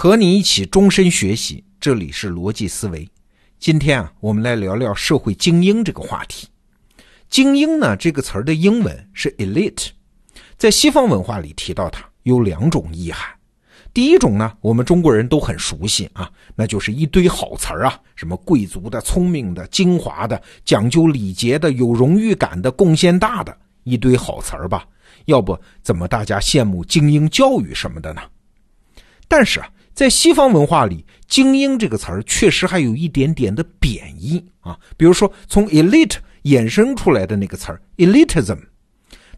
和你一起终身学习，这里是逻辑思维。今天啊，我们来聊聊社会精英这个话题。精英呢，这个词儿的英文是 elite，在西方文化里提到它有两种意涵。第一种呢，我们中国人都很熟悉啊，那就是一堆好词儿啊，什么贵族的、聪明的、精华的、讲究礼节的、有荣誉感的、贡献大的，一堆好词儿吧。要不怎么大家羡慕精英教育什么的呢？但是啊，在西方文化里，“精英”这个词儿确实还有一点点的贬义啊。比如说，从 “elite” 衍生出来的那个词儿 “elitism”，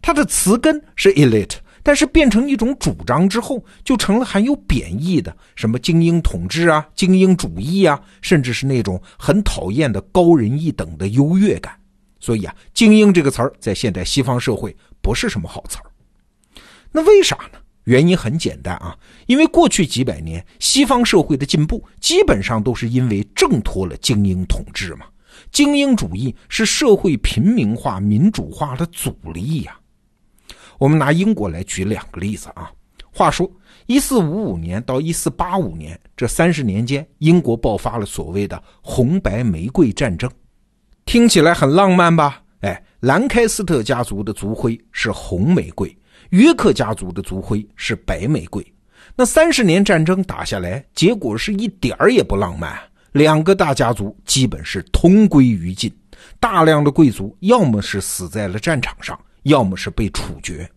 它的词根是 “elite”，但是变成一种主张之后，就成了含有贬义的，什么精英统治啊、精英主义啊，甚至是那种很讨厌的高人一等的优越感。所以啊，“精英”这个词儿在现代西方社会不是什么好词儿。那为啥呢？原因很简单啊，因为过去几百年西方社会的进步，基本上都是因为挣脱了精英统治嘛。精英主义是社会平民化、民主化的阻力呀。我们拿英国来举两个例子啊。话说，一四五五年到一四八五年这三十年间，英国爆发了所谓的红白玫瑰战争，听起来很浪漫吧？哎，兰开斯特家族的族徽是红玫瑰。约克家族的族徽是白玫瑰，那三十年战争打下来，结果是一点儿也不浪漫。两个大家族基本是同归于尽，大量的贵族要么是死在了战场上，要么是被处决。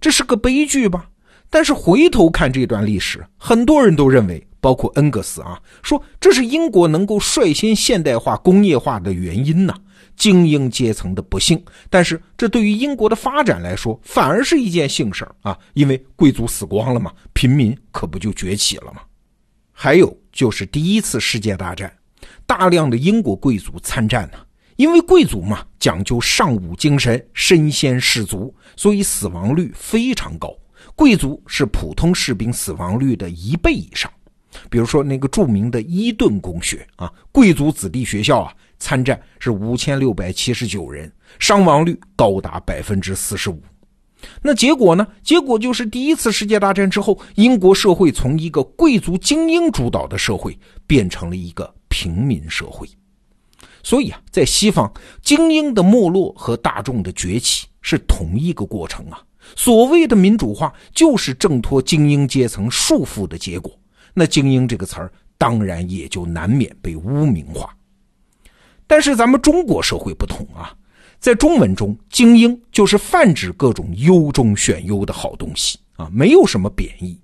这是个悲剧吧？但是回头看这段历史，很多人都认为，包括恩格斯啊，说这是英国能够率先现代化、工业化的原因呢。精英阶层的不幸，但是这对于英国的发展来说，反而是一件幸事啊！因为贵族死光了嘛，平民可不就崛起了吗？还有就是第一次世界大战，大量的英国贵族参战呢，因为贵族嘛讲究尚武精神，身先士卒，所以死亡率非常高。贵族是普通士兵死亡率的一倍以上。比如说那个著名的伊顿公学啊，贵族子弟学校啊。参战是五千六百七十九人，伤亡率高达百分之四十五。那结果呢？结果就是第一次世界大战之后，英国社会从一个贵族精英主导的社会变成了一个平民社会。所以啊，在西方，精英的没落和大众的崛起是同一个过程啊。所谓的民主化，就是挣脱精英阶层束缚的结果。那“精英”这个词儿，当然也就难免被污名化。但是咱们中国社会不同啊，在中文中，精英就是泛指各种优中选优的好东西啊，没有什么贬义。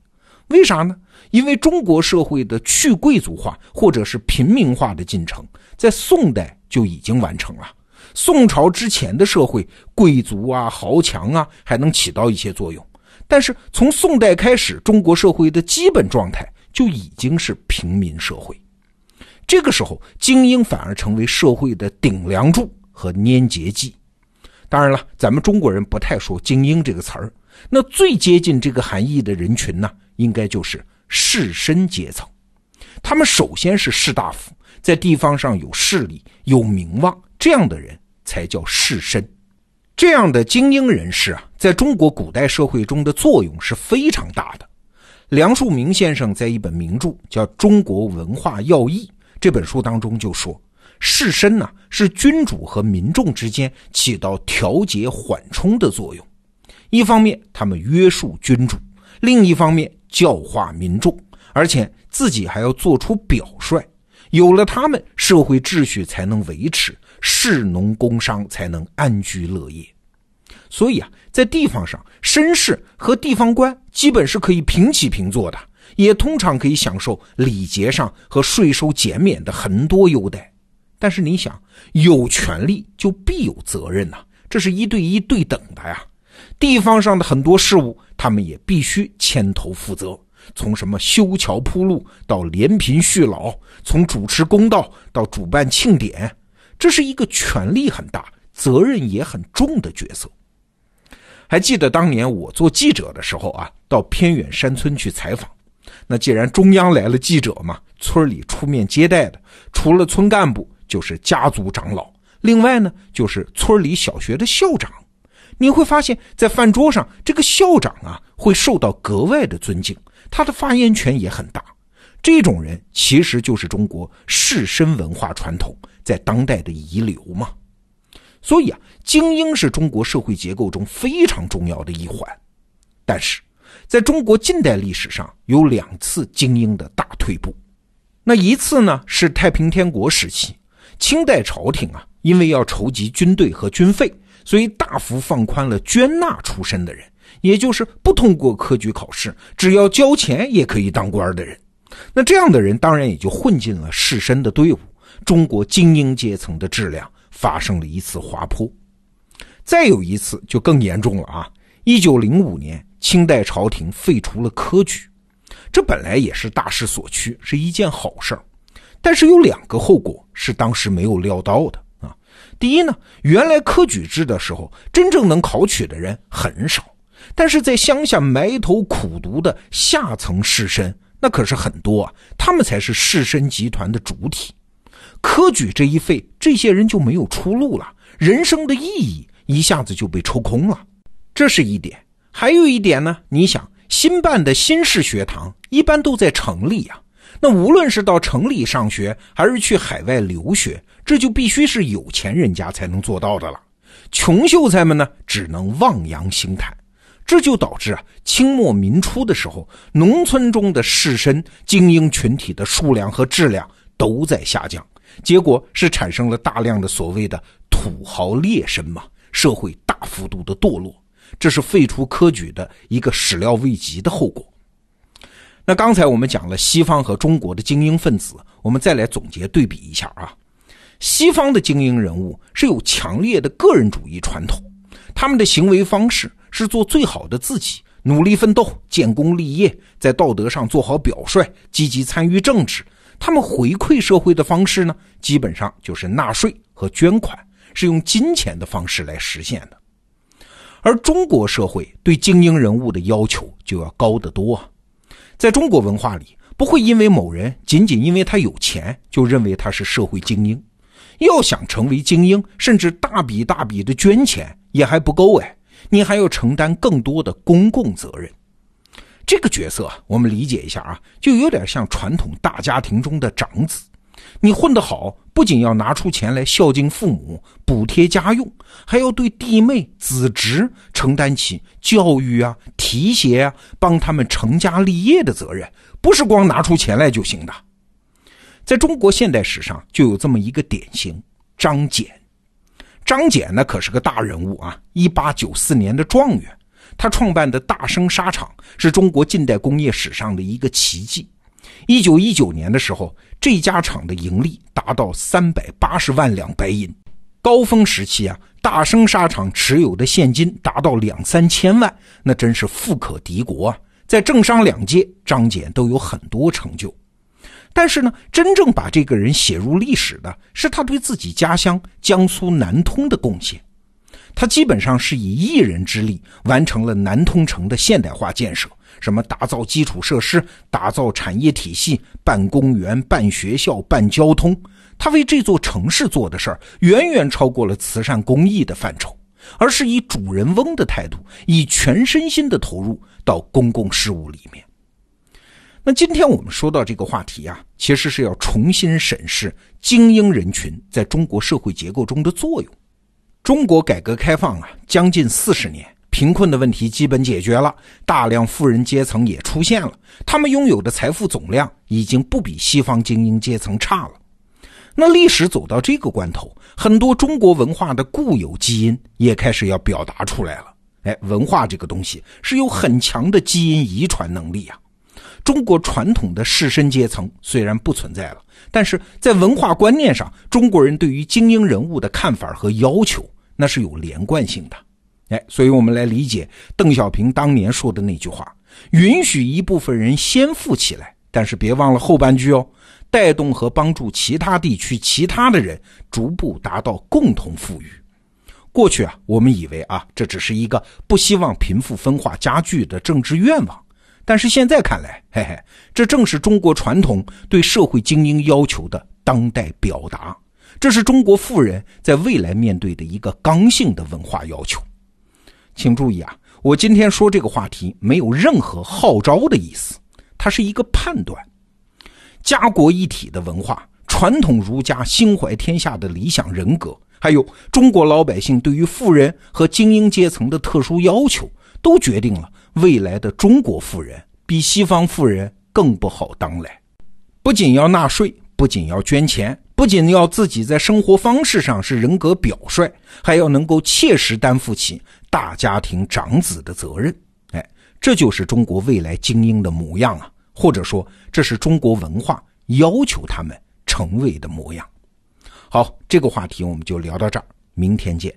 为啥呢？因为中国社会的去贵族化或者是平民化的进程，在宋代就已经完成了。宋朝之前的社会，贵族啊、豪强啊还能起到一些作用，但是从宋代开始，中国社会的基本状态就已经是平民社会。这个时候，精英反而成为社会的顶梁柱和粘结剂。当然了，咱们中国人不太说“精英”这个词儿，那最接近这个含义的人群呢，应该就是士绅阶层。他们首先是士大夫，在地方上有势力、有名望，这样的人才叫士绅。这样的精英人士啊，在中国古代社会中的作用是非常大的。梁漱溟先生在一本名著叫《中国文化要义》。这本书当中就说，士绅呢是君主和民众之间起到调节缓冲的作用。一方面他们约束君主，另一方面教化民众，而且自己还要做出表率。有了他们，社会秩序才能维持，士农工商才能安居乐业。所以啊，在地方上，绅士和地方官基本是可以平起平坐的。也通常可以享受礼节上和税收减免的很多优待，但是你想，有权利就必有责任呐，这是一对一对等的呀。地方上的很多事务，他们也必须牵头负责，从什么修桥铺路到怜贫恤老，从主持公道到主办庆典，这是一个权力很大、责任也很重的角色。还记得当年我做记者的时候啊，到偏远山村去采访。那既然中央来了记者嘛，村里出面接待的，除了村干部，就是家族长老，另外呢，就是村里小学的校长。你会发现在饭桌上，这个校长啊，会受到格外的尊敬，他的发言权也很大。这种人其实就是中国士绅文化传统在当代的遗留嘛。所以啊，精英是中国社会结构中非常重要的一环。但是，在中国近代历史上有两次精英的大退步。那一次呢，是太平天国时期，清代朝廷啊，因为要筹集军队和军费，所以大幅放宽了捐纳出身的人，也就是不通过科举考试，只要交钱也可以当官的人。那这样的人当然也就混进了士绅的队伍，中国精英阶层的质量发生了一次滑坡。再有一次就更严重了啊！一九零五年，清代朝廷废除了科举。这本来也是大势所趋，是一件好事，但是有两个后果是当时没有料到的啊。第一呢，原来科举制的时候，真正能考取的人很少，但是在乡下埋头苦读的下层士绅那可是很多啊，他们才是士绅集团的主体。科举这一废，这些人就没有出路了，人生的意义一下子就被抽空了，这是一点。还有一点呢，你想。新办的新式学堂一般都在城里呀，那无论是到城里上学，还是去海外留学，这就必须是有钱人家才能做到的了。穷秀才们呢，只能望洋兴叹，这就导致啊，清末民初的时候，农村中的士绅精英群体的数量和质量都在下降，结果是产生了大量的所谓的土豪劣绅嘛，社会大幅度的堕落。这是废除科举的一个始料未及的后果。那刚才我们讲了西方和中国的精英分子，我们再来总结对比一下啊。西方的精英人物是有强烈的个人主义传统，他们的行为方式是做最好的自己，努力奋斗，建功立业，在道德上做好表率，积极参与政治。他们回馈社会的方式呢，基本上就是纳税和捐款，是用金钱的方式来实现的。而中国社会对精英人物的要求就要高得多啊！在中国文化里，不会因为某人仅仅因为他有钱就认为他是社会精英。要想成为精英，甚至大笔大笔的捐钱也还不够哎，你还要承担更多的公共责任。这个角色我们理解一下啊，就有点像传统大家庭中的长子。你混得好，不仅要拿出钱来孝敬父母、补贴家用，还要对弟妹子侄承担起教育啊、提携啊、帮他们成家立业的责任，不是光拿出钱来就行的。在中国现代史上，就有这么一个典型——张謇。张謇那，可是个大人物啊！一八九四年的状元，他创办的大生纱厂是中国近代工业史上的一个奇迹。一九一九年的时候，这家厂的盈利达到三百八十万两白银，高峰时期啊，大生纱厂持有的现金达到两三千万，那真是富可敌国啊！在政商两界，张謇都有很多成就。但是呢，真正把这个人写入历史的是他对自己家乡江苏南通的贡献。他基本上是以一人之力完成了南通城的现代化建设。什么打造基础设施、打造产业体系、办公园、办学校、办交通，他为这座城市做的事儿远远超过了慈善公益的范畴，而是以主人翁的态度，以全身心的投入到公共事务里面。那今天我们说到这个话题啊，其实是要重新审视精英人群在中国社会结构中的作用。中国改革开放啊，将近四十年。贫困的问题基本解决了，大量富人阶层也出现了，他们拥有的财富总量已经不比西方精英阶层差了。那历史走到这个关头，很多中国文化的固有基因也开始要表达出来了。哎，文化这个东西是有很强的基因遗传能力啊。中国传统的士绅阶层虽然不存在了，但是在文化观念上，中国人对于精英人物的看法和要求那是有连贯性的。哎，所以我们来理解邓小平当年说的那句话：允许一部分人先富起来，但是别忘了后半句哦，带动和帮助其他地区其他的人逐步达到共同富裕。过去啊，我们以为啊，这只是一个不希望贫富分化加剧的政治愿望，但是现在看来，嘿嘿，这正是中国传统对社会精英要求的当代表达，这是中国富人在未来面对的一个刚性的文化要求。请注意啊，我今天说这个话题没有任何号召的意思，它是一个判断。家国一体的文化、传统儒家心怀天下的理想人格，还有中国老百姓对于富人和精英阶层的特殊要求，都决定了未来的中国富人比西方富人更不好当来。不仅要纳税，不仅要捐钱，不仅要自己在生活方式上是人格表率，还要能够切实担负起大家庭长子的责任。哎，这就是中国未来精英的模样啊！或者说，这是中国文化要求他们成为的模样。好，这个话题我们就聊到这儿，明天见。